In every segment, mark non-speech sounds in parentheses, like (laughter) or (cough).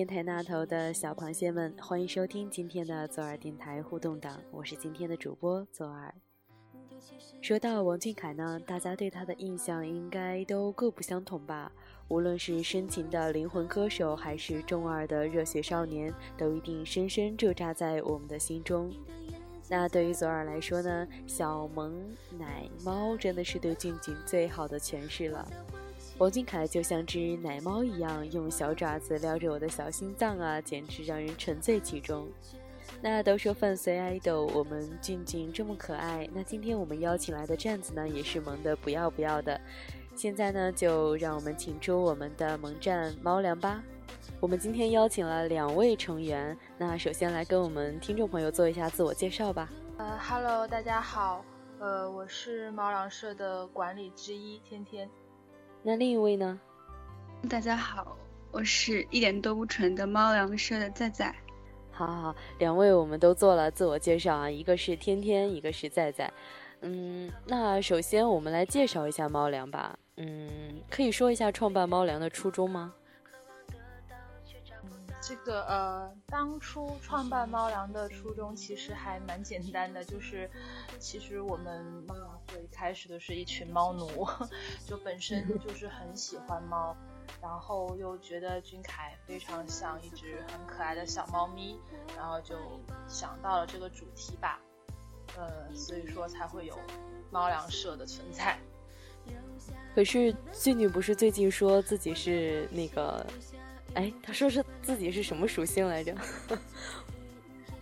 电台那头的小螃蟹们，欢迎收听今天的左耳电台互动档，我是今天的主播左耳。说到王俊凯呢，大家对他的印象应该都各不相同吧？无论是深情的灵魂歌手，还是中二的热血少年，都一定深深驻扎在我们的心中。那对于左耳来说呢，小萌奶猫真的是对俊俊最好的诠释了。王俊凯就像只奶猫一样，用小爪子撩着我的小心脏啊，简直让人沉醉其中。那都说伴随爱豆，我们俊俊这么可爱，那今天我们邀请来的站子呢，也是萌的不要不要的。现在呢，就让我们请出我们的萌站猫粮吧。我们今天邀请了两位成员，那首先来跟我们听众朋友做一下自我介绍吧。呃哈喽，大家好，呃，我是猫粮社的管理之一天天。那另一位呢？大家好，我是一点都不蠢的猫粮社的在在。好好好，两位我们都做了自我介绍啊，一个是天天，一个是在在。嗯，那首先我们来介绍一下猫粮吧。嗯，可以说一下创办猫粮的初衷吗？这个呃，当初创办猫粮的初衷其实还蛮简单的，就是其实我们猫粮最开始的是一群猫奴，(laughs) 就本身 (laughs) 就是很喜欢猫，然后又觉得君凯非常像一只很可爱的小猫咪，然后就想到了这个主题吧，呃，所以说才会有猫粮社的存在。可是俊俊不是最近说自己是那个？哎，他说是自己是什么属性来着？(laughs)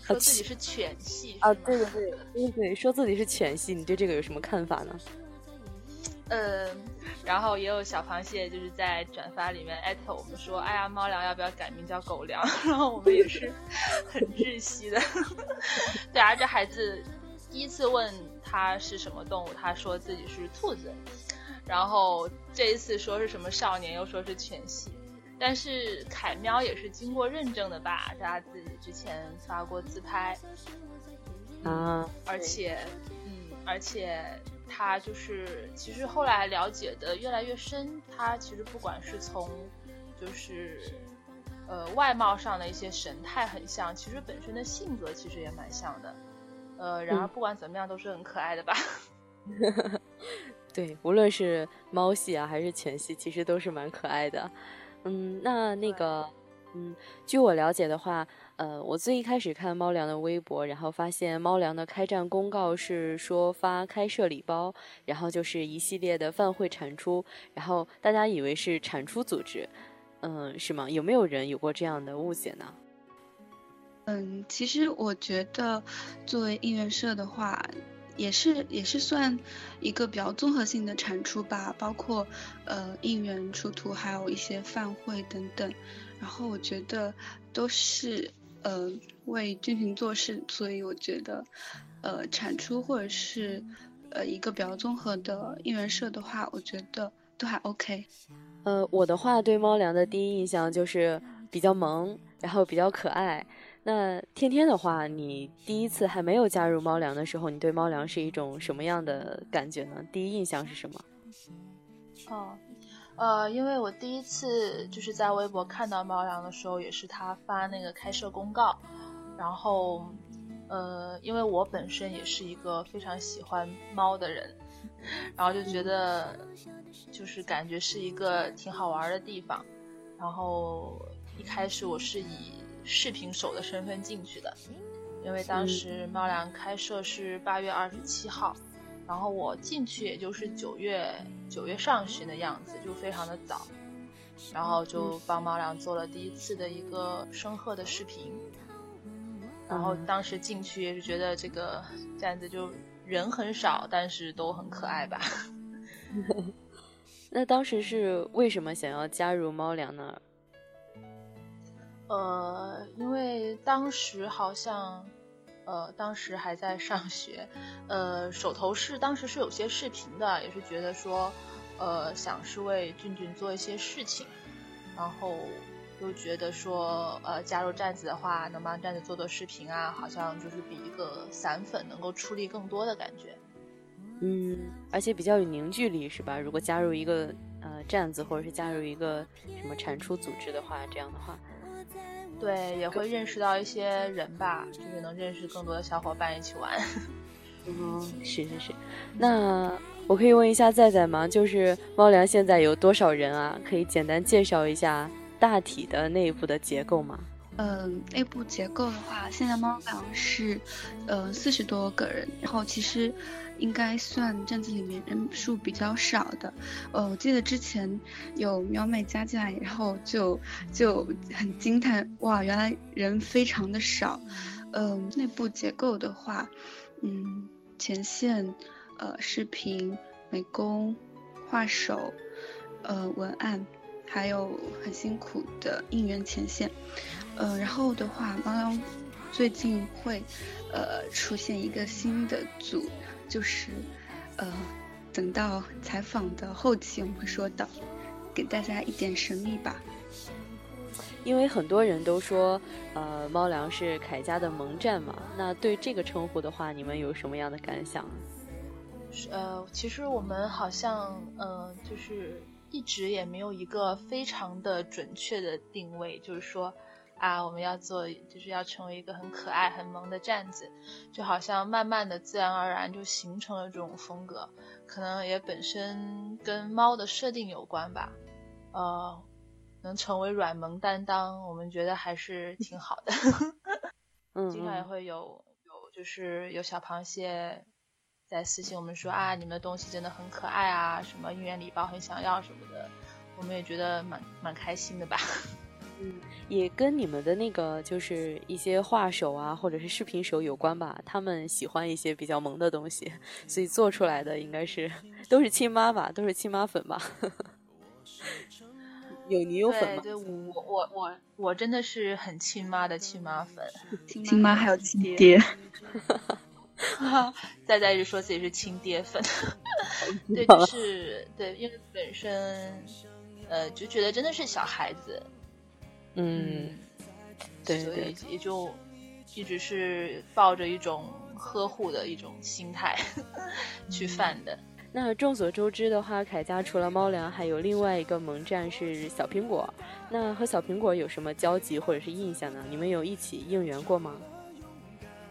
说自己是犬系啊？对对对对对，说自己是犬系，你对这个有什么看法呢？嗯，然后也有小螃蟹就是在转发里面艾特我们说，哎呀，猫粮要不要改名叫狗粮？(laughs) 然后我们也是很窒息的。(laughs) 对啊，这孩子第一次问他是什么动物，他说自己是兔子，然后这一次说是什么少年，又说是犬系。但是凯喵也是经过认证的吧？他自己之前发过自拍，啊，而且，嗯，而且他就是其实后来了解的越来越深，他其实不管是从就是呃外貌上的一些神态很像，其实本身的性格其实也蛮像的，呃，然而不管怎么样都是很可爱的吧？(laughs) 对，无论是猫系啊还是犬系，其实都是蛮可爱的。嗯，那那个，嗯，据我了解的话，呃，我最一开始看猫粮的微博，然后发现猫粮的开战公告是说发开设礼包，然后就是一系列的饭会产出，然后大家以为是产出组织，嗯，是吗？有没有人有过这样的误解呢？嗯，其实我觉得作为应援社的话。也是也是算一个比较综合性的产出吧，包括呃应援出图，还有一些饭会等等。然后我觉得都是呃为军情做事，所以我觉得呃产出或者是呃一个比较综合的应援社的话，我觉得都还 OK。呃，我的话对猫粮的第一印象就是比较萌，然后比较可爱。那天天的话，你第一次还没有加入猫粮的时候，你对猫粮是一种什么样的感觉呢？第一印象是什么？哦，呃，因为我第一次就是在微博看到猫粮的时候，也是他发那个开设公告，然后，呃，因为我本身也是一个非常喜欢猫的人，然后就觉得就是感觉是一个挺好玩的地方，然后一开始我是以。视频手的身份进去的，因为当时猫粮开设是八月二十七号，然后我进去也就是九月九月上旬的样子，就非常的早，然后就帮猫粮做了第一次的一个声贺的视频，然后当时进去也是觉得这个站子就人很少，但是都很可爱吧。(laughs) 那当时是为什么想要加入猫粮呢？呃，因为当时好像，呃，当时还在上学，呃，手头是当时是有些视频的，也是觉得说，呃，想是为俊俊做一些事情，然后又觉得说，呃，加入站子的话，能帮站子做做视频啊，好像就是比一个散粉能够出力更多的感觉。嗯，而且比较有凝聚力，是吧？如果加入一个呃站子，或者是加入一个什么产出组织的话，这样的话，对，也会认识到一些人吧，就是能认识更多的小伙伴一起玩。(laughs) 嗯，是是是。那我可以问一下在在吗？就是猫粮现在有多少人啊？可以简单介绍一下大体的内部的结构吗？嗯，内部结构的话，现在猫粮是，呃，四十多个人，然后其实应该算镇子里面人数比较少的。呃，我记得之前有喵妹加进来，然后就就很惊叹，哇，原来人非常的少。嗯，内部结构的话，嗯，前线，呃，视频、美工、画手，呃，文案。还有很辛苦的应援前线，呃，然后的话，猫粮最近会呃出现一个新的组，就是呃等到采访的后期我们会说到，给大家一点神秘吧。因为很多人都说，呃，猫粮是凯家的萌战嘛，那对这个称呼的话，你们有什么样的感想？呃，其实我们好像，嗯，就是。一直也没有一个非常的准确的定位，就是说，啊，我们要做，就是要成为一个很可爱、很萌的站子，就好像慢慢的、自然而然就形成了这种风格，可能也本身跟猫的设定有关吧。呃，能成为软萌担当，我们觉得还是挺好的。(laughs) 嗯，经常也会有有，就是有小螃蟹。在私信我们说啊，你们的东西真的很可爱啊，什么应援礼包很想要什么的，我们也觉得蛮蛮开心的吧。嗯，也跟你们的那个就是一些画手啊，或者是视频手有关吧。他们喜欢一些比较萌的东西，所以做出来的应该是都是亲妈吧，都是亲妈粉吧。(laughs) 有女友粉吗？对，我我我我真的是很亲妈的亲妈粉，(laughs) 亲妈还有亲爹。(laughs) 在在一直说自己是亲爹粉，对，就是对，因为本身呃就觉得真的是小孩子，嗯，对，所以也就一直是抱着一种呵护的一种心态 (laughs) 去犯的。那众所周知的话，凯家除了猫粮，还有另外一个萌战是小苹果。那和小苹果有什么交集或者是印象呢？你们有一起应援过吗？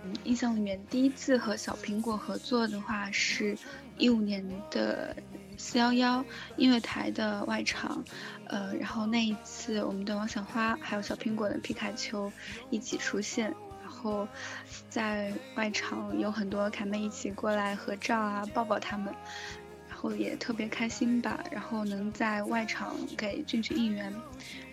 嗯印象里面第一次和小苹果合作的话，是一五年的四幺幺音乐台的外场，呃，然后那一次我们的王小花还有小苹果的皮卡丘一起出现，然后在外场有很多凯妹一起过来合照啊，抱抱他们，然后也特别开心吧，然后能在外场给俊俊应援。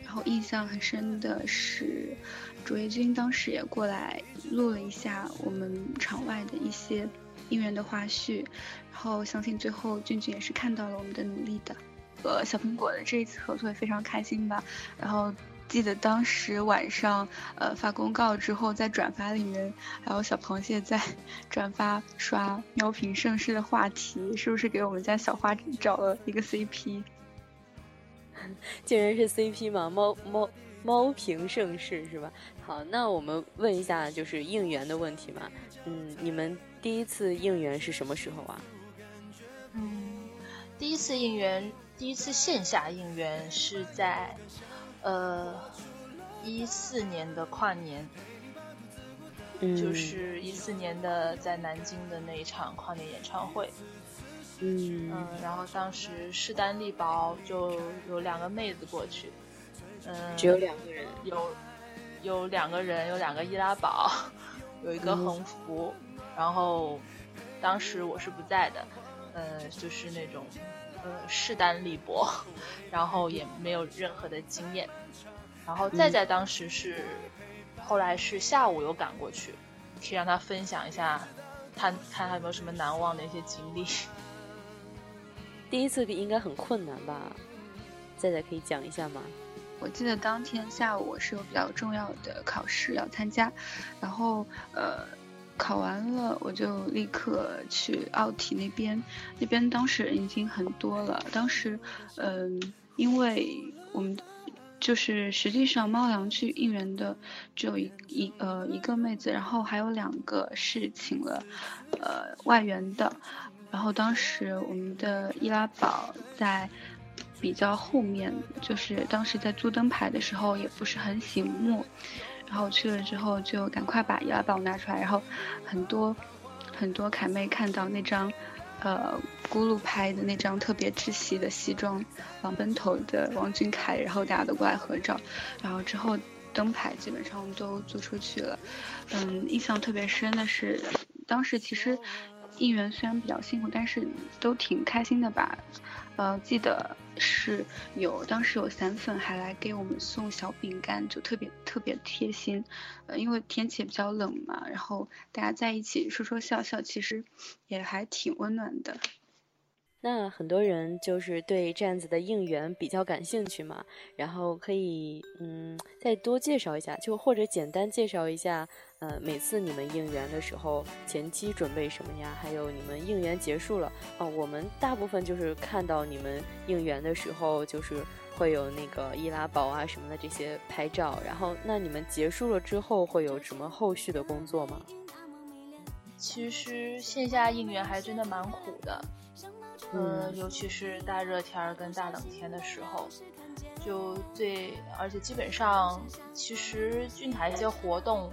然后印象很深的是，卓越君当时也过来录了一下我们场外的一些应援的花絮，然后相信最后俊俊也是看到了我们的努力的。和小苹果的这一次合作也非常开心吧。然后记得当时晚上呃发公告之后，在转发里面还有小螃蟹在转发刷喵评盛世的话题，是不是给我们家小花找了一个 (laughs) CP？竟然是 CP 嘛，猫猫猫评盛世是吧？好，那我们问一下，就是应援的问题嘛。嗯，你们第一次应援是什么时候啊？嗯，第一次应援，第一次线下应援是在呃一四年的跨年，嗯就是一四年的在南京的那一场跨年演唱会。嗯嗯，然后当时势单力薄，就有两个妹子过去，嗯，只有两个人，有有两个人，有两个易拉宝，(laughs) 有一个横幅，然后当时我是不在的，呃，就是那种呃势单力薄，然后也没有任何的经验，然后再在当时是后来是下午有赶过去，可以让他分享一下，他看他有没有什么难忘的一些经历。(laughs) 第一次应该很困难吧？仔仔可以讲一下吗？我记得当天下午我是有比较重要的考试要参加，然后呃考完了我就立刻去奥体那边，那边当时人已经很多了。当时嗯，因为我们就是实际上猫粮去应援的只有一一呃一个妹子，然后还有两个是请了呃外援的。然后当时我们的易拉宝在比较后面，就是当时在租灯牌的时候也不是很醒目，然后去了之后就赶快把易拉宝拿出来，然后很多很多凯妹看到那张。呃，咕噜拍的那张特别窒息的西装，王奔头的王俊凯，然后大家都过来合照，然后之后灯牌基本上都租出去了。嗯，印象特别深的是，当时其实应援虽然比较辛苦，但是都挺开心的吧。呃，记得是有当时有散粉还来给我们送小饼干，就特别特别贴心。呃，因为天气也比较冷嘛，然后大家在一起说说笑笑，其实也还挺温暖的。那很多人就是对这样子的应援比较感兴趣嘛，然后可以嗯再多介绍一下，就或者简单介绍一下，呃每次你们应援的时候前期准备什么呀？还有你们应援结束了哦，我们大部分就是看到你们应援的时候就是会有那个易拉宝啊什么的这些拍照，然后那你们结束了之后会有什么后续的工作吗？其实线下应援还真的蛮苦的。嗯，尤其是大热天儿跟大冷天的时候，就最而且基本上，其实俊台一些活动，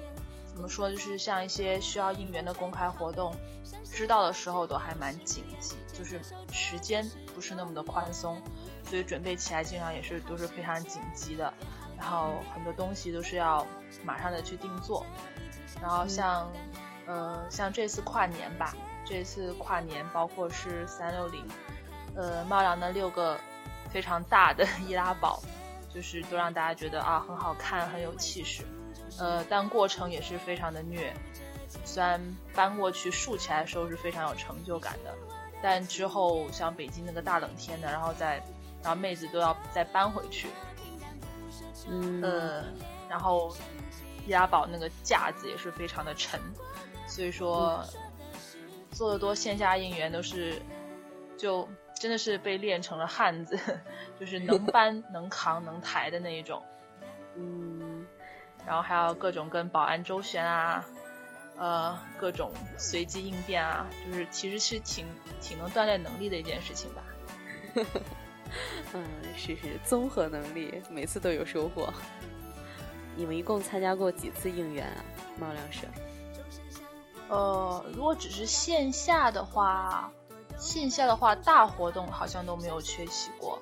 怎么说，就是像一些需要应援的公开活动，知道的时候都还蛮紧急，就是时间不是那么的宽松，所以准备起来经常也是都是非常紧急的，然后很多东西都是要马上的去定做，然后像，呃，像这次跨年吧。这次跨年，包括是三六零，呃，猫粮的六个非常大的易拉宝，就是都让大家觉得啊很好看，很有气势，呃，但过程也是非常的虐。虽然搬过去竖起来的时候是非常有成就感的，但之后像北京那个大冷天的，然后再，然后妹子都要再搬回去，嗯，呃，然后易拉宝那个架子也是非常的沉，所以说。做的多线下应援都是，就真的是被练成了汉子，(laughs) 就是能 (laughs) 搬能扛能抬的那一种，嗯，然后还有各种跟保安周旋啊，呃，各种随机应变啊，就是其实是挺挺能锻炼能力的一件事情吧。(laughs) 嗯，是是，综合能力，每次都有收获。你们一共参加过几次应援啊？猫粮社？呃，如果只是线下的话，线下的话大活动好像都没有缺席过。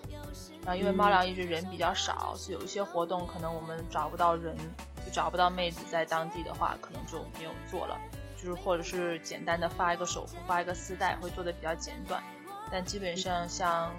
然后因为猫粮一直人比较少，所以有一些活动可能我们找不到人，就找不到妹子在当地的话，可能就没有做了。就是或者是简单的发一个手幅，发一个丝带，会做的比较简短。但基本上像。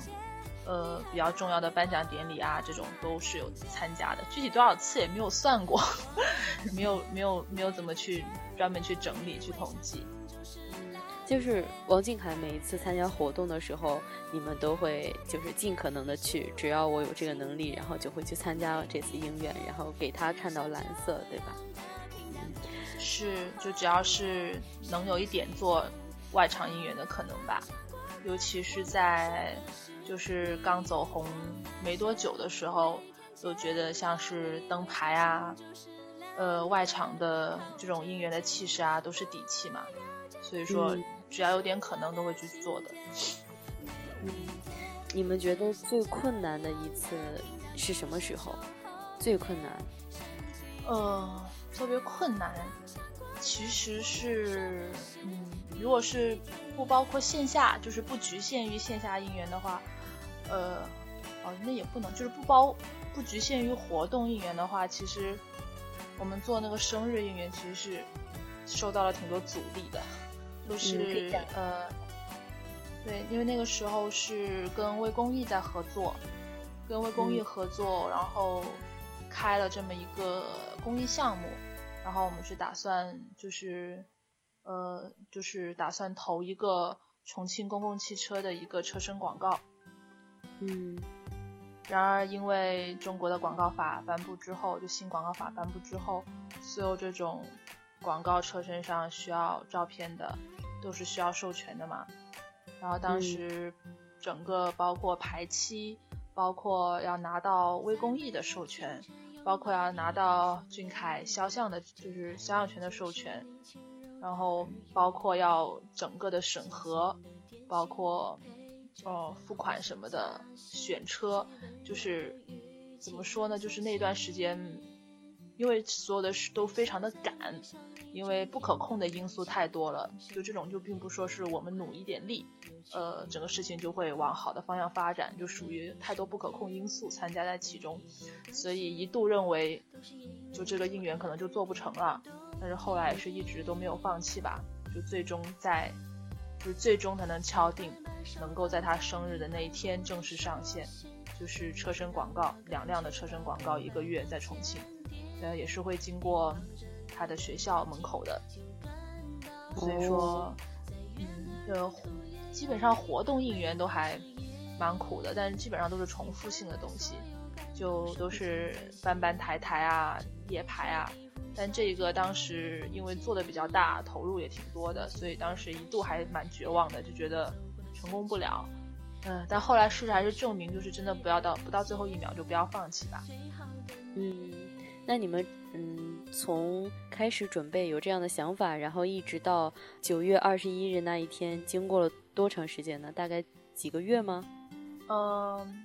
呃，比较重要的颁奖典礼啊，这种都是有参加的，具体多少次也没有算过，(laughs) 没有没有没有怎么去专门去整理去统计。嗯，就是王俊凯每一次参加活动的时候，你们都会就是尽可能的去，只要我有这个能力，然后就会去参加这次应援，然后给他看到蓝色，对吧？是，就只要是能有一点做外场应援的可能吧，尤其是在。就是刚走红没多久的时候，就觉得像是灯牌啊，呃，外场的这种应援的气势啊，都是底气嘛。所以说，只要有点可能，都会去做的。嗯，你们觉得最困难的一次是什么时候？最困难？呃，特别困难，其实是，嗯，如果是不包括线下，就是不局限于线下应援的话。呃，哦，那也不能，就是不包不局限于活动应援的话，其实我们做那个生日应援，其实是受到了挺多阻力的，都是呃，对，因为那个时候是跟微公益在合作，跟微公益合作，然后开了这么一个公益项目，然后我们是打算就是呃，就是打算投一个重庆公共汽车的一个车身广告。嗯，然而因为中国的广告法颁布之后，就新广告法颁布之后，所有这种广告车身上需要照片的，都是需要授权的嘛。然后当时整个包括排期，包括要拿到微公益的授权，包括要拿到俊凯肖像的，就是肖像权的授权，然后包括要整个的审核。包括哦付款什么的，选车，就是怎么说呢？就是那段时间，因为所有的事都非常的赶，因为不可控的因素太多了。就这种就并不说是我们努一点力，呃，整个事情就会往好的方向发展，就属于太多不可控因素参加在其中，所以一度认为就这个应援可能就做不成了。但是后来是一直都没有放弃吧，就最终在，就是最终才能敲定，能够在他生日的那一天正式上线，就是车身广告，两辆的车身广告一个月在重庆，呃也是会经过他的学校门口的，所以说，嗯，就基本上活动应援都还蛮苦的，但是基本上都是重复性的东西，就都是搬搬抬抬啊，夜排啊。但这个当时因为做的比较大，投入也挺多的，所以当时一度还蛮绝望的，就觉得成功不了。嗯，但后来事实还是证明，就是真的不要到不到最后一秒就不要放弃吧。嗯，那你们嗯从开始准备有这样的想法，然后一直到九月二十一日那一天，经过了多长时间呢？大概几个月吗？嗯，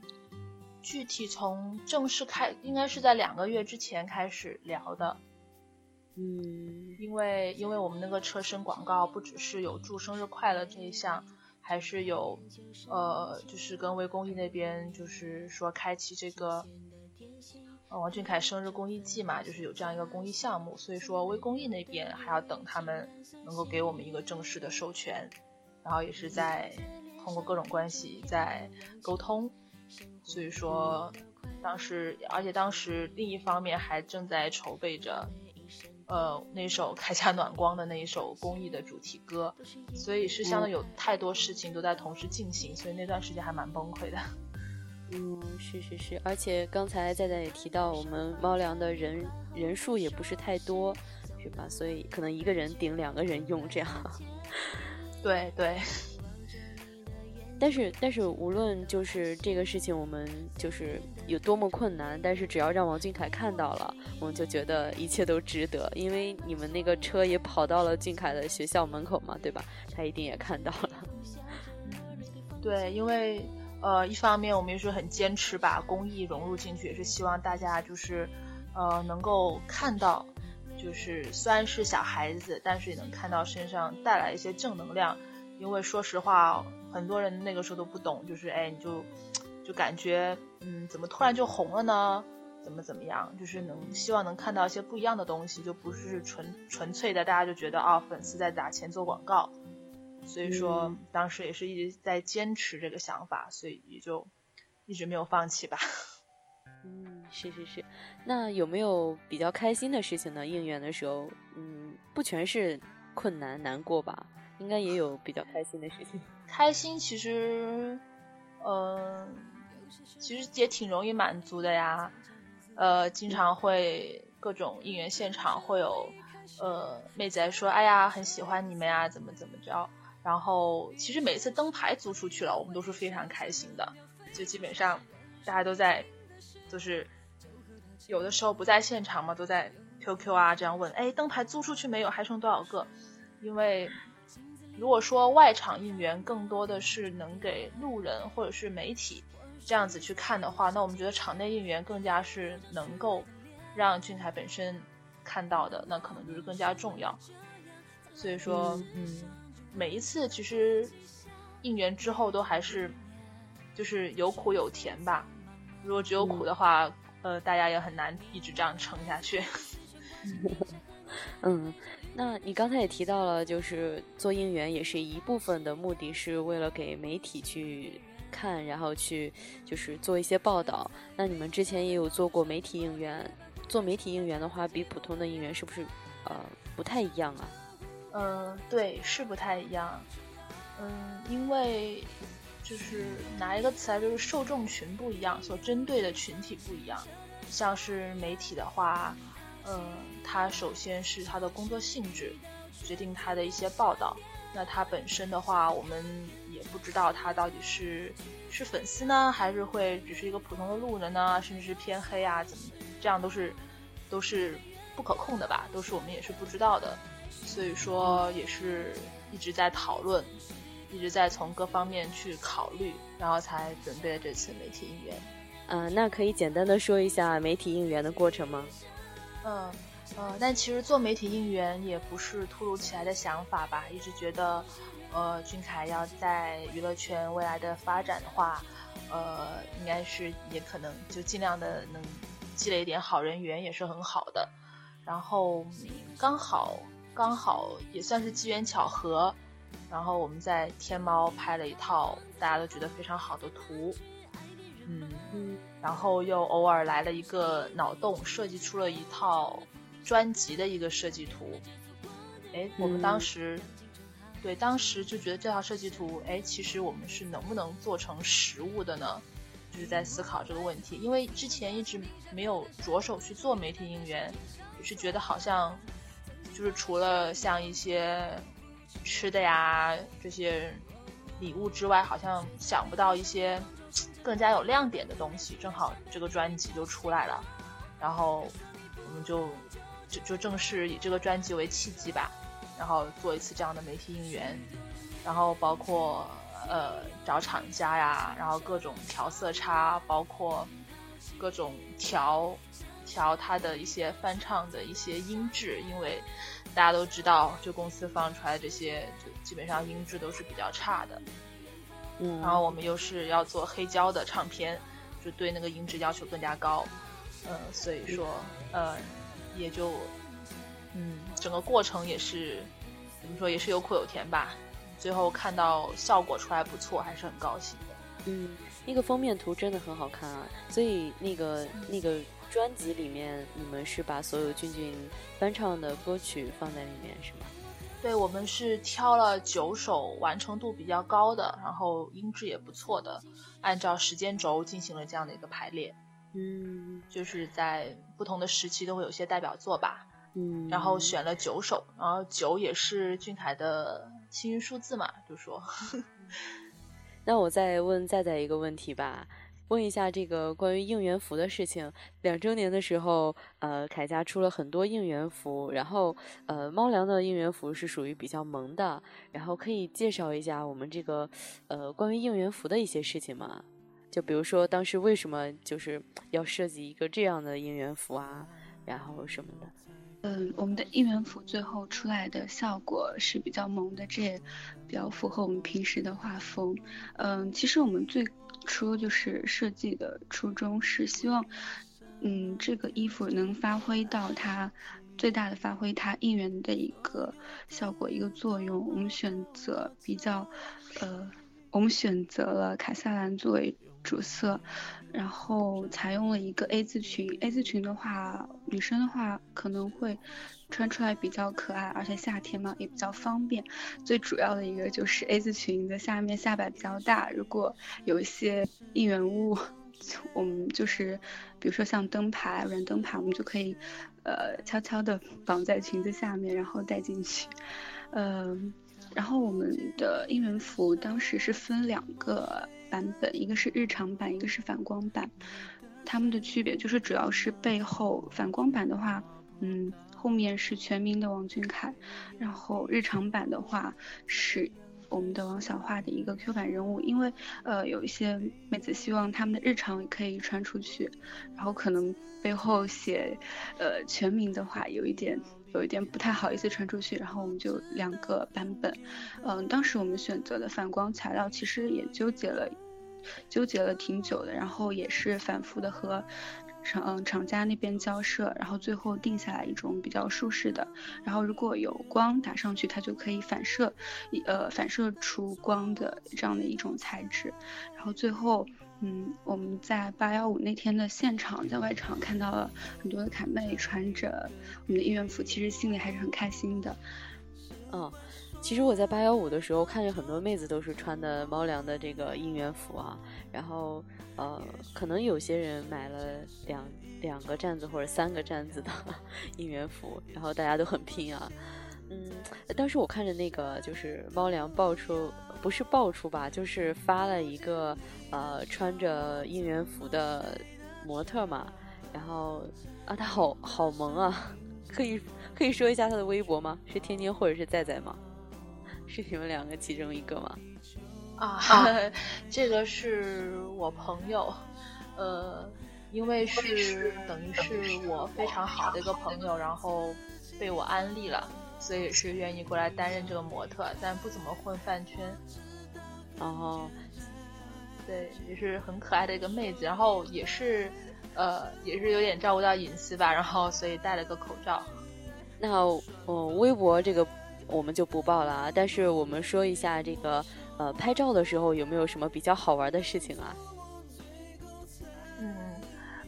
具体从正式开，应该是在两个月之前开始聊的。嗯，因为因为我们那个车身广告不只是有祝生日快乐这一项，还是有，呃，就是跟微公益那边就是说开启这个，呃，王俊凯生日公益季嘛，就是有这样一个公益项目，所以说微公益那边还要等他们能够给我们一个正式的授权，然后也是在通过各种关系在沟通，所以说当时，而且当时另一方面还正在筹备着。呃，那首铠甲暖光的那一首公益的主题歌，所以是相当有太多事情都在同时进行，所以那段时间还蛮崩溃的。(laughs) 嗯，是是是，而且刚才在在也提到，我们猫粮的人人数也不是太多，是吧？所以可能一个人顶两个人用这样。对 (laughs) 对。但是但是无论就是这个事情，我们就是有多么困难，但是只要让王俊凯看到了，我们就觉得一切都值得。因为你们那个车也跑到了俊凯的学校门口嘛，对吧？他一定也看到了。(laughs) 对，因为呃，一方面我们也是很坚持把公益融入进去，也是希望大家就是呃能够看到，就是虽然是小孩子，但是也能看到身上带来一些正能量。因为说实话。很多人那个时候都不懂，就是哎，你就就感觉嗯，怎么突然就红了呢？怎么怎么样？就是能希望能看到一些不一样的东西，就不是纯纯粹的，大家就觉得啊，粉丝在砸钱做广告。所以说当时也是一直在坚持这个想法，所以也就一直没有放弃吧。嗯，是是是。那有没有比较开心的事情呢？应援的时候，嗯，不全是困难难过吧？应该也有比较开心的事情。开心其实，嗯，其实也挺容易满足的呀。呃，经常会各种应援现场会有，呃，妹子来说，哎呀，很喜欢你们呀，怎么怎么着。然后，其实每次灯牌租出去了，我们都是非常开心的。就基本上大家都在，就是有的时候不在现场嘛，都在 QQ 啊这样问，哎，灯牌租出去没有？还剩多少个？因为。如果说外场应援更多的是能给路人或者是媒体这样子去看的话，那我们觉得场内应援更加是能够让俊凯本身看到的，那可能就是更加重要。所以说，嗯，每一次其实应援之后都还是就是有苦有甜吧。如果只有苦的话，呃，大家也很难一直这样撑下去。(laughs) 嗯。那你刚才也提到了，就是做应援也是一部分的目的是为了给媒体去看，然后去就是做一些报道。那你们之前也有做过媒体应援，做媒体应援的话，比普通的应援是不是呃不太一样啊？嗯，对，是不太一样。嗯，因为就是拿一个词来，就是受众群不一样，所针对的群体不一样。像是媒体的话。嗯，他首先是他的工作性质决定他的一些报道。那他本身的话，我们也不知道他到底是是粉丝呢，还是会只是一个普通的路人呢，甚至是偏黑啊，怎么这样都是都是不可控的吧？都是我们也是不知道的。所以说也是一直在讨论，一直在从各方面去考虑，然后才准备了这次媒体应援。嗯，那可以简单的说一下媒体应援的过程吗？嗯，呃，但其实做媒体应援也不是突如其来的想法吧，一直觉得，呃，俊凯要在娱乐圈未来的发展的话，呃，应该是也可能就尽量的能积累一点好人缘也是很好的。然后刚好刚好也算是机缘巧合，然后我们在天猫拍了一套大家都觉得非常好的图。嗯嗯，然后又偶尔来了一个脑洞，设计出了一套专辑的一个设计图。哎，我们当时，对，当时就觉得这套设计图，哎，其实我们是能不能做成实物的呢？就是在思考这个问题，因为之前一直没有着手去做媒体应援，也是觉得好像就是除了像一些吃的呀这些礼物之外，好像想不到一些。更加有亮点的东西，正好这个专辑就出来了，然后我们就就就正式以这个专辑为契机吧，然后做一次这样的媒体应援，然后包括呃找厂家呀，然后各种调色差，包括各种调调它的一些翻唱的一些音质，因为大家都知道，就公司放出来这些，就基本上音质都是比较差的。嗯，然后我们又是要做黑胶的唱片，就对那个音质要求更加高，嗯，所以说，呃，也就，嗯，整个过程也是，怎么说，也是有苦有甜吧。最后看到效果出来不错，还是很高兴的。嗯，那个封面图真的很好看啊，所以那个那个专辑里面，你们是把所有俊俊翻唱的歌曲放在里面是吗？对我们是挑了九首完成度比较高的，然后音质也不错的，按照时间轴进行了这样的一个排列。嗯，就是在不同的时期都会有些代表作吧。嗯，然后选了九首，然后九也是俊凯的幸运数字嘛，就说。(laughs) 那我再问再再一个问题吧。问一下这个关于应援服的事情。两周年的时候，呃，铠家出了很多应援服，然后呃，猫粮的应援服是属于比较萌的。然后可以介绍一下我们这个呃关于应援服的一些事情吗？就比如说当时为什么就是要设计一个这样的应援服啊，然后什么的。嗯，我们的应援服最后出来的效果是比较萌的，这也比较符合我们平时的画风。嗯，其实我们最初就是设计的初衷是希望，嗯，这个衣服能发挥到它最大的发挥它应援的一个效果一个作用。我们选择比较，呃，我们选择了卡萨蓝作为主色，然后采用了一个 A 字裙。A 字裙的话，女生的话可能会。穿出来比较可爱，而且夏天嘛也比较方便。最主要的一个就是 A 字裙的下面下摆比较大，如果有一些应援物，我们就是比如说像灯牌、软灯牌，我们就可以呃悄悄的绑在裙子下面，然后带进去。嗯，然后我们的应援服当时是分两个版本，一个是日常版，一个是反光版。它们的区别就是主要是背后反光版的话，嗯。后面是全名的王俊凯，然后日常版的话是我们的王小花的一个 Q 版人物，因为呃有一些妹子希望他们的日常可以穿出去，然后可能背后写呃全名的话有一点有一点不太好意思传出去，然后我们就两个版本，嗯，当时我们选择的反光材料其实也纠结了纠结了挺久的，然后也是反复的和。厂厂家那边交涉，然后最后定下来一种比较舒适的，然后如果有光打上去，它就可以反射，呃，反射出光的这样的一种材质。然后最后，嗯，我们在八幺五那天的现场，在外场看到了很多的卡妹穿着我们的应援服，其实心里还是很开心的。嗯。其实我在八幺五的时候，看见很多妹子都是穿的猫粮的这个应援服啊，然后呃，可能有些人买了两两个站子或者三个站子的 (laughs) 应援服，然后大家都很拼啊。嗯，当时我看着那个就是猫粮爆出，不是爆出吧，就是发了一个呃穿着应援服的模特嘛，然后啊，他好好萌啊，可以可以说一下他的微博吗？是天天或者是在在吗？(laughs) 是你们两个其中一个吗？啊，这个是我朋友，呃，因为是等于是我非常好的一个朋友，然后被我安利了，所以是愿意过来担任这个模特，但不怎么混饭圈。然后，对，也是很可爱的一个妹子，然后也是，呃，也是有点照顾到隐私吧，然后所以戴了个口罩。那我微博这个我们就不报了啊，但是我们说一下这个，呃，拍照的时候有没有什么比较好玩的事情啊？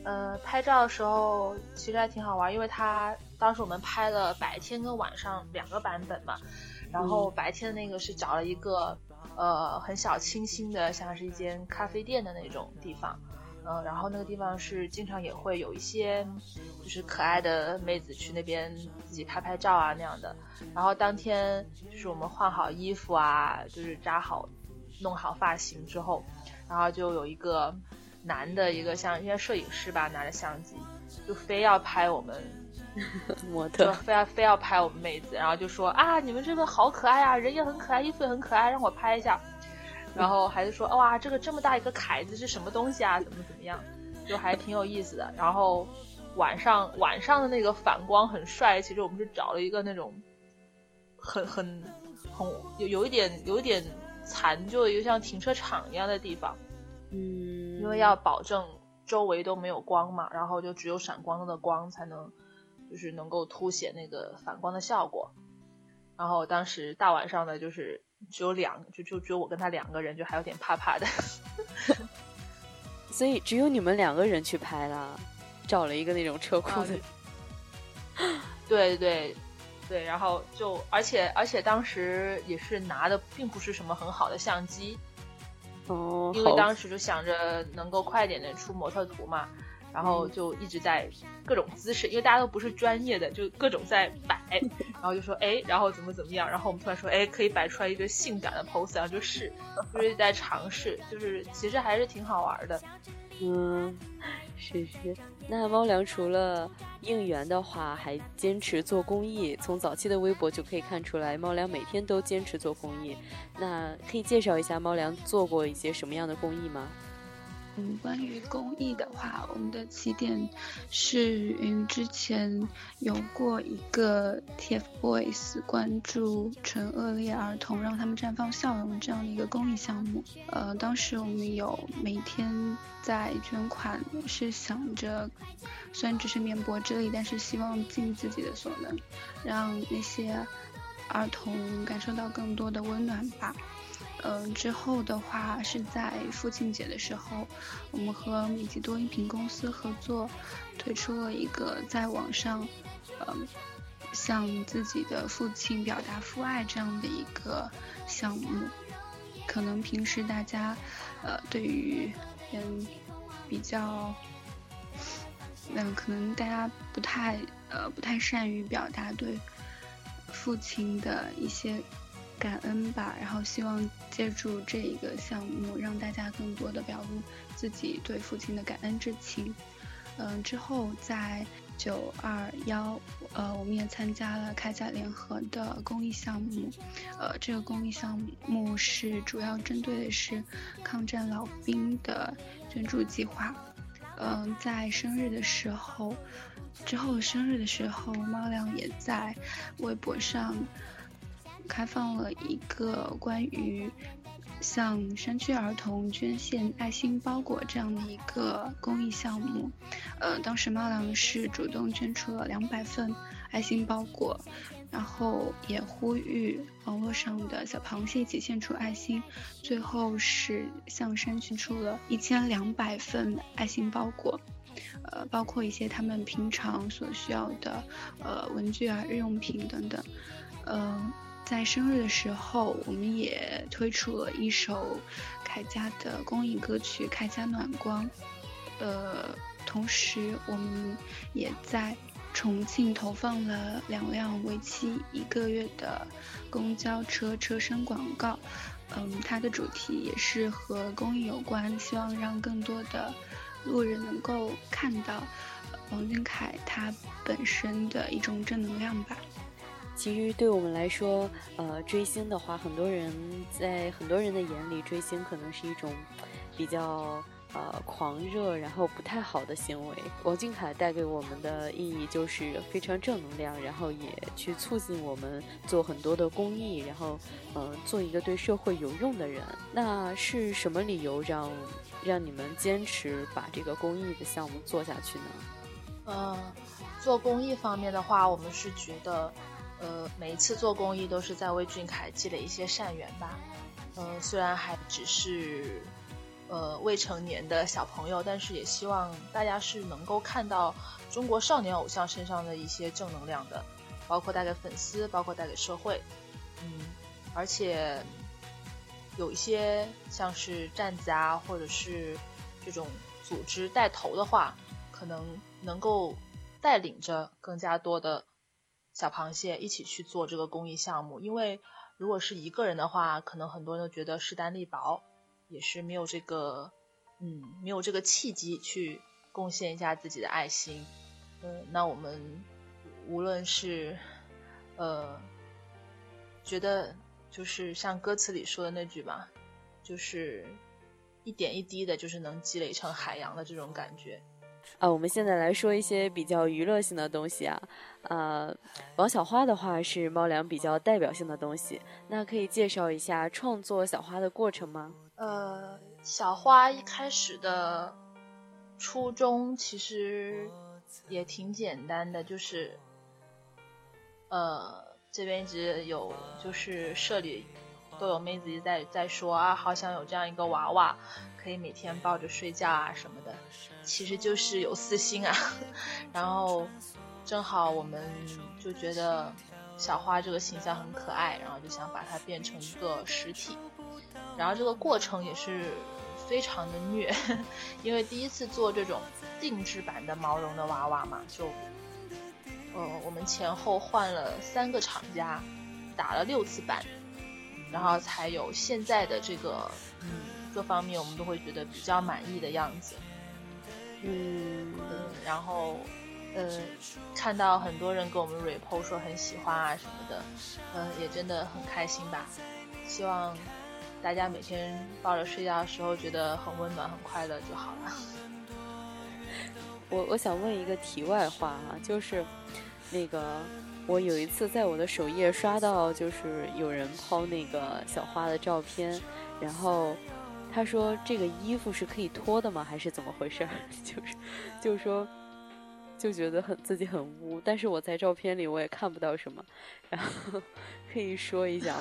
嗯，呃，拍照的时候其实还挺好玩，因为他当时我们拍了白天跟晚上两个版本嘛，然后白天的那个是找了一个。呃，很小清新的，像是一间咖啡店的那种地方，嗯，然后那个地方是经常也会有一些，就是可爱的妹子去那边自己拍拍照啊那样的。然后当天就是我们换好衣服啊，就是扎好、弄好发型之后，然后就有一个男的一个像应该摄影师吧，拿着相机，就非要拍我们。(laughs) 模特非要非要拍我们妹子，然后就说啊，你们这个好可爱啊，人也很可爱，衣服也很可爱，让我拍一下。然后还是说哇，这个这么大一个凯子是什么东西啊？怎么怎么样？就还挺有意思的。然后晚上晚上的那个反光很帅，其实我们是找了一个那种很很很有有一点有一点残旧，一个像停车场一样的地方。嗯，因为要保证周围都没有光嘛，然后就只有闪光灯的光才能。就是能够凸显那个反光的效果，然后当时大晚上的，就是只有两，就就只有我跟他两个人，就还有点怕怕的。(laughs) 所以只有你们两个人去拍了，找了一个那种车库的。(laughs) 对对对，然后就而且而且当时也是拿的并不是什么很好的相机，哦，因为当时就想着能够快点的出模特图嘛。然后就一直在各种姿势，因为大家都不是专业的，就各种在摆，(laughs) 然后就说哎，然后怎么怎么样，然后我们突然说哎，可以摆出来一个性感的 pose，然后就试，就是在尝试，就是其实还是挺好玩的。嗯，是是。那猫粮除了应援的话，还坚持做公益。从早期的微博就可以看出来，猫粮每天都坚持做公益。那可以介绍一下猫粮做过一些什么样的公益吗？嗯，关于公益的话，我们的起点是源于之前有过一个 TFBOYS 关注纯恶劣儿童，让他们绽放笑容这样的一个公益项目。呃，当时我们有每天在捐款，是想着虽然只是绵薄之力，但是希望尽自己的所能，让那些儿童感受到更多的温暖吧。嗯，之后的话是在父亲节的时候，我们和米吉多音频公司合作，推出了一个在网上，嗯，向自己的父亲表达父爱这样的一个项目。可能平时大家，呃，对于嗯比较，嗯，可能大家不太呃不太善于表达对父亲的一些。感恩吧，然后希望借助这一个项目，让大家更多的表露自己对父亲的感恩之情。嗯，之后在九二幺，呃，我们也参加了铠甲联合的公益项目。呃，这个公益项目是主要针对的是抗战老兵的捐助计划。嗯，在生日的时候，之后生日的时候，猫粮也在微博上。开放了一个关于向山区儿童捐献爱心包裹这样的一个公益项目，呃，当时猫粮是主动捐出了两百份爱心包裹，然后也呼吁网络上的小螃蟹一起献出爱心，最后是向山区出了一千两百份爱心包裹，呃，包括一些他们平常所需要的呃文具啊、日用品等等，嗯。在生日的时候，我们也推出了一首凯家的公益歌曲《凯家暖光》。呃，同时我们也在重庆投放了两辆为期一个月的公交车车身广告。嗯，它的主题也是和公益有关，希望让更多的路人能够看到王俊凯他本身的一种正能量吧。其实对我们来说，呃，追星的话，很多人在很多人的眼里，追星可能是一种比较。呃，狂热，然后不太好的行为。王俊凯带给我们的意义就是非常正能量，然后也去促进我们做很多的公益，然后，嗯，做一个对社会有用的人。那是什么理由让让你们坚持把这个公益的项目做下去呢？呃，做公益方面的话，我们是觉得，呃，每一次做公益都是在为俊凯积累一些善缘吧。呃，虽然还只是。呃，未成年的小朋友，但是也希望大家是能够看到中国少年偶像身上的一些正能量的，包括带给粉丝，包括带给社会。嗯，而且有一些像是站子啊，或者是这种组织带头的话，可能能够带领着更加多的小螃蟹一起去做这个公益项目。因为如果是一个人的话，可能很多人都觉得势单力薄。也是没有这个，嗯，没有这个契机去贡献一下自己的爱心，嗯，那我们无论是，呃，觉得就是像歌词里说的那句吧，就是一点一滴的，就是能积累成海洋的这种感觉。啊，我们现在来说一些比较娱乐性的东西啊，呃，王小花的话是猫粮比较代表性的东西，那可以介绍一下创作小花的过程吗？呃，小花一开始的初衷其实也挺简单的，就是，呃，这边一直有就是社里都有妹子一直在在说啊，好想有这样一个娃娃，可以每天抱着睡觉啊什么的，其实就是有私心啊，(laughs) 然后正好我们就觉得小花这个形象很可爱，然后就想把它变成一个实体。然后这个过程也是非常的虐，(laughs) 因为第一次做这种定制版的毛绒的娃娃嘛，就，呃，我们前后换了三个厂家，打了六次版，然后才有现在的这个，嗯，各方面我们都会觉得比较满意的样子，嗯，然后，呃，看到很多人给我们 report 说很喜欢啊什么的，嗯，也真的很开心吧，希望。大家每天抱着睡觉的时候，觉得很温暖、很快乐就好了。我我想问一个题外话哈，就是那个我有一次在我的首页刷到，就是有人抛那个小花的照片，然后他说这个衣服是可以脱的吗？还是怎么回事？(laughs) 就是就是说就觉得很自己很污，但是我在照片里我也看不到什么，然后可以说一下？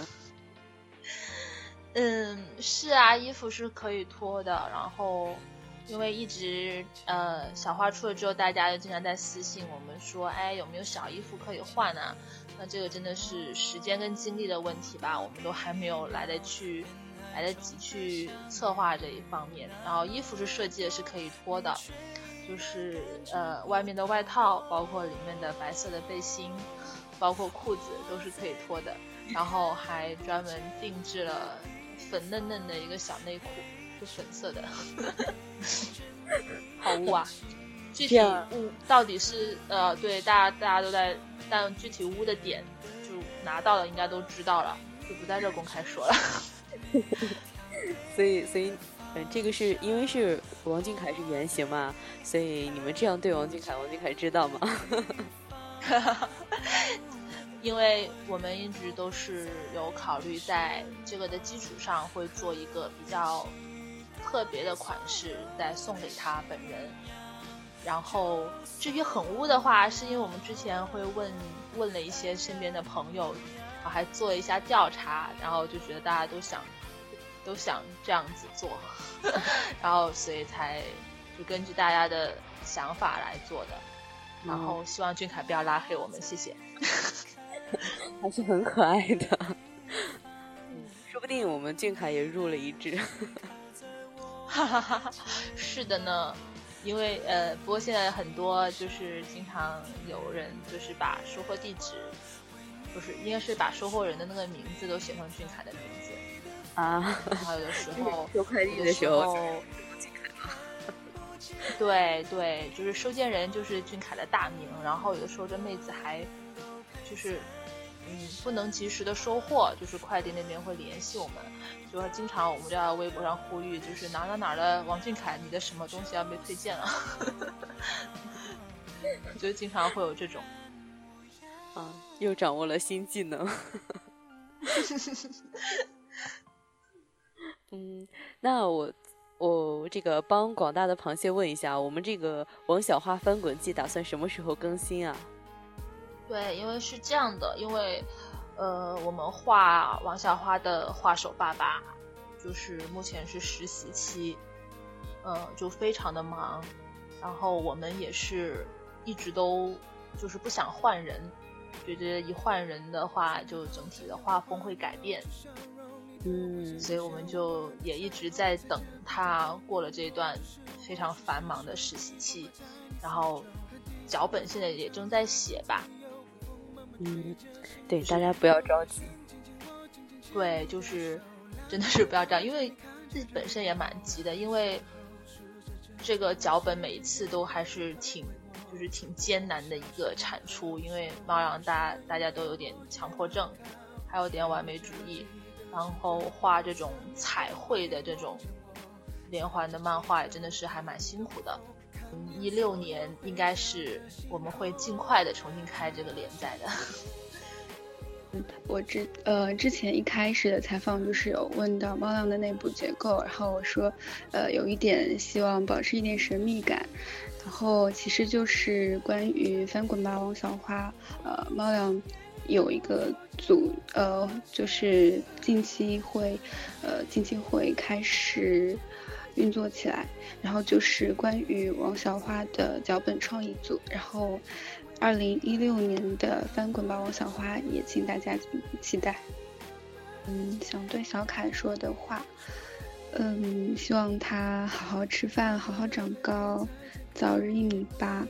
(laughs) 嗯，是啊，衣服是可以脱的。然后，因为一直呃小花出了之后，大家就经常在私信我们说，哎，有没有小衣服可以换啊？那这个真的是时间跟精力的问题吧，我们都还没有来得去来得及去策划这一方面。然后衣服是设计的是可以脱的，就是呃外面的外套，包括里面的白色的背心，包括裤子都是可以脱的。然后还专门定制了。粉嫩嫩的一个小内裤，是粉色的，(laughs) 好污啊！(laughs) 具体污到底是呃，对，大家大家都在，但具体污的点就拿到了，应该都知道了，就不在这公开说了。(laughs) 所以，所以，嗯，这个是因为是王俊凯是原型嘛，所以你们这样对王俊凯，王俊凯知道吗？(laughs) 因为我们一直都是有考虑，在这个的基础上会做一个比较特别的款式，再送给他本人。然后至于很污的话，是因为我们之前会问问了一些身边的朋友，还做一下调查，然后就觉得大家都想都想这样子做，然后所以才就根据大家的想法来做的。然后希望俊凯不要拉黑我们，谢谢。(laughs) 还是很可爱的，(laughs) 说不定我们俊凯也入了一只。哈哈哈！是的呢，因为呃，不过现在很多就是经常有人就是把收货地址，不是应该是把收货人的那个名字都写成俊凯的名字啊。然后有的时候 (laughs) 收快递的时候，对对，就是收件人就是俊凯的大名，然后有的时候这妹子还就是。嗯不能及时的收货，就是快递那边会联系我们，就经常我们就在微博上呼吁，就是哪哪哪的王俊凯，你的什么东西要被推荐了，(laughs) 就经常会有这种，啊，又掌握了新技能。(laughs) 嗯，那我我这个帮广大的螃蟹问一下，我们这个王小花翻滚记打算什么时候更新啊？对，因为是这样的，因为呃，我们画王小花的画手爸爸，就是目前是实习期，呃，就非常的忙，然后我们也是一直都就是不想换人。觉得一换人的话，就整体的画风会改变，嗯，所以我们就也一直在等他过了这段非常繁忙的实习期，然后脚本现在也正在写吧，嗯，对，大家不要着急，对，就是真的是不要这样，因为自己本身也蛮急的，因为这个脚本每一次都还是挺。就是挺艰难的一个产出，因为猫粮大大家都有点强迫症，还有点完美主义，然后画这种彩绘的这种连环的漫画，也真的是还蛮辛苦的。一六年应该是我们会尽快的重新开这个连载的。(laughs) 我之呃之前一开始的采访就是有问到猫粮的内部结构，然后我说，呃有一点希望保持一点神秘感。然后其实就是关于翻滚吧王小花，呃，猫粮有一个组，呃，就是近期会，呃，近期会开始运作起来。然后就是关于王小花的脚本创意组。然后，二零一六年的翻滚吧王小花也请大家期待。嗯，想对小凯说的话，嗯，希望他好好吃饭，好好长高。早日一米八，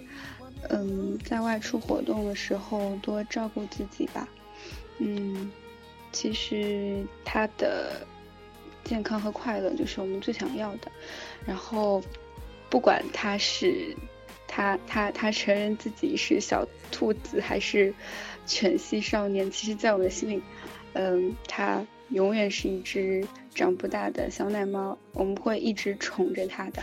嗯，在外出活动的时候多照顾自己吧。嗯，其实他的健康和快乐就是我们最想要的。然后，不管他是他他他承认自己是小兔子还是犬系少年，其实，在我的心里，嗯，他永远是一只长不大的小奶猫，我们会一直宠着他的。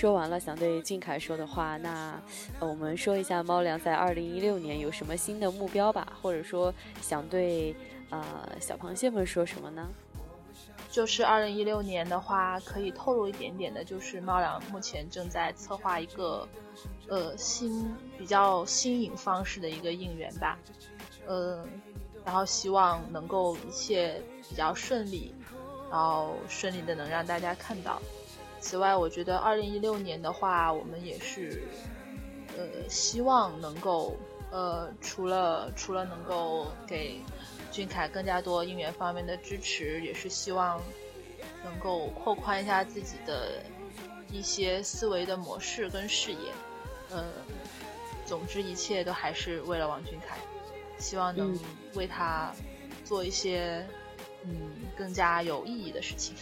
说完了想对俊凯说的话，那我们说一下猫粮在二零一六年有什么新的目标吧，或者说想对呃小螃蟹们说什么呢？就是二零一六年的话，可以透露一点点的，就是猫粮目前正在策划一个呃新比较新颖方式的一个应援吧，呃，然后希望能够一切比较顺利，然后顺利的能让大家看到。此外，我觉得二零一六年的话，我们也是，呃，希望能够，呃，除了除了能够给俊凯更加多应援方面的支持，也是希望能够扩宽一下自己的一些思维的模式跟视野。呃，总之一切都还是为了王俊凯，希望能为他做一些嗯更加有意义的事情。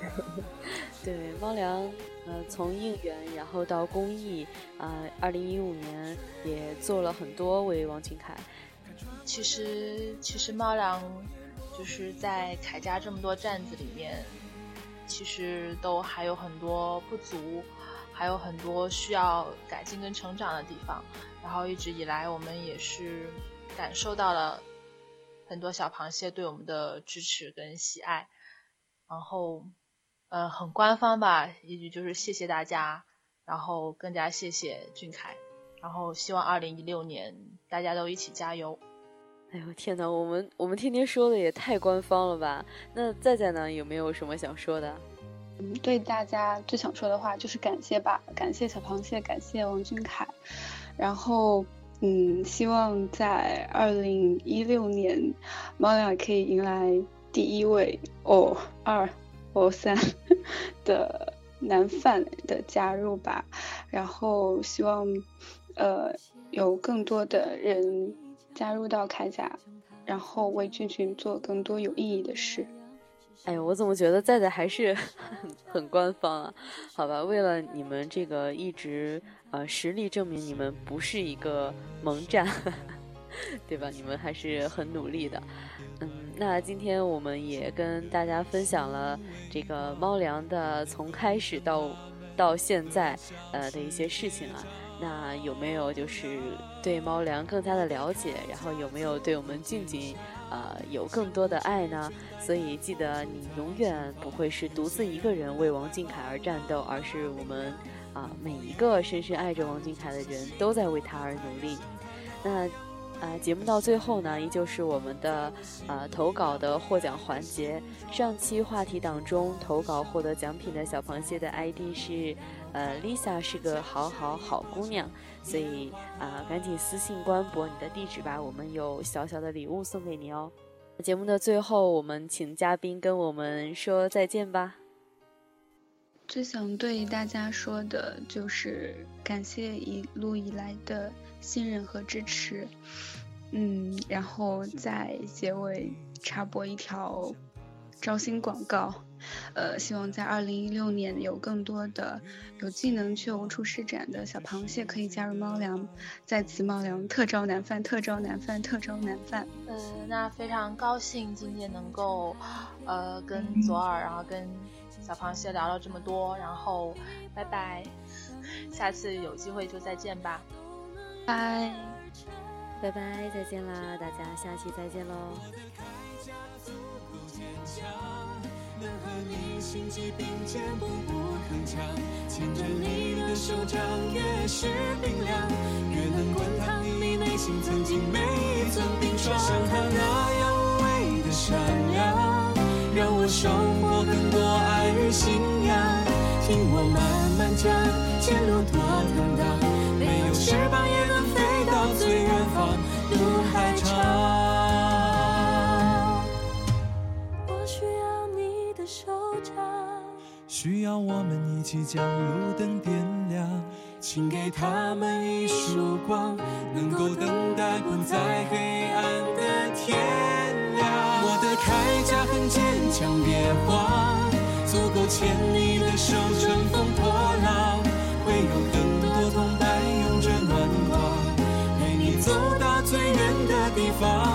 (laughs) 对猫粮，呃，从应援然后到公益，啊，二零一五年也做了很多为王俊凯。其实，其实猫粮就是在凯家这么多站子里面，其实都还有很多不足，还有很多需要改进跟成长的地方。然后一直以来，我们也是感受到了很多小螃蟹对我们的支持跟喜爱，然后。呃，很官方吧，一句就是谢谢大家，然后更加谢谢俊凯，然后希望二零一六年大家都一起加油。哎呦天哪，我们我们天天说的也太官方了吧？那在在呢，有没有什么想说的？嗯，对大家最想说的话就是感谢吧，感谢小螃蟹，感谢王俊凯，然后嗯，希望在二零一六年，猫粮可以迎来第一位哦二。O 三 (laughs) 的男饭的加入吧，然后希望呃有更多的人加入到铠甲，然后为俊俊做更多有意义的事。哎呀，我怎么觉得在在还是很 (laughs) 很官方啊？好吧，为了你们这个一直呃实力证明你们不是一个萌战。(laughs) 对吧？你们还是很努力的。嗯，那今天我们也跟大家分享了这个猫粮的从开始到到现在呃的一些事情啊。那有没有就是对猫粮更加的了解？然后有没有对我们静静呃有更多的爱呢？所以记得你永远不会是独自一个人为王俊凯而战斗，而是我们啊每一个深深爱着王俊凯的人都在为他而努力。那。啊，节目到最后呢，依旧是我们的呃投稿的获奖环节。上期话题当中投稿获得奖品的小螃蟹的 ID 是呃 Lisa，是个好好好姑娘，所以啊赶紧私信官博你的地址吧，我们有小小的礼物送给你哦。节目的最后，我们请嘉宾跟我们说再见吧。最想对大家说的就是感谢一路以来的信任和支持，嗯，然后在结尾插播一条招新广告，呃，希望在二零一六年有更多的有技能却无处施展的小螃蟹可以加入猫粮，在此猫粮特招男饭，特招男饭，特招男饭。呃，那非常高兴今天能够，呃，跟左耳，然后跟。小螃蟹聊了这么多，然后拜拜，(laughs) 下次有机会就再见吧，拜。拜拜，再见啦，大家下期再见喽。能和你心肌并肩，步步铿锵，牵着你的手掌，越是冰凉，越能滚烫你内心曾经每一寸冰霜。像他那样无畏的善良，让我收获更多爱。信仰，听我慢慢讲，前路多坦荡，需要我们一起将路灯点亮，请给他们一束光，能够等待不再黑暗的天亮。我的铠甲很坚强，别慌。足够牵你的手，乘风破浪，会有很多同伴拥着暖光，陪你走到最远的地方。